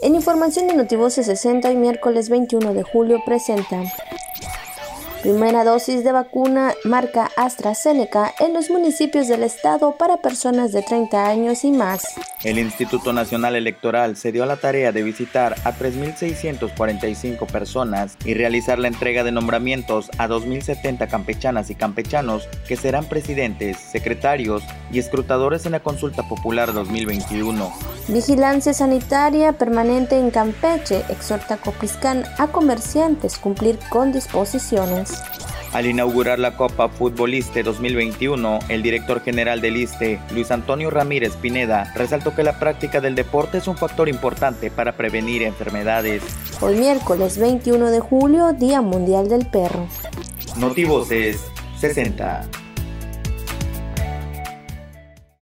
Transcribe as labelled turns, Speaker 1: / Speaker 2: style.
Speaker 1: En información de Notivoce 60, hoy miércoles 21 de julio presenta Primera dosis de vacuna marca AstraZeneca en los municipios del estado para personas de 30 años y más.
Speaker 2: El Instituto Nacional Electoral se dio a la tarea de visitar a 3.645 personas y realizar la entrega de nombramientos a 2.070 campechanas y campechanos que serán presidentes, secretarios y escrutadores en la consulta popular 2021.
Speaker 1: Vigilancia sanitaria permanente en Campeche exhorta a Copiscán a comerciantes cumplir con disposiciones.
Speaker 2: Al inaugurar la Copa Futboliste 2021, el director general del ISTE, Luis Antonio Ramírez Pineda, resaltó que la práctica del deporte es un factor importante para prevenir enfermedades.
Speaker 1: Hoy miércoles 21 de julio, Día Mundial del Perro.
Speaker 2: Notivoces 60.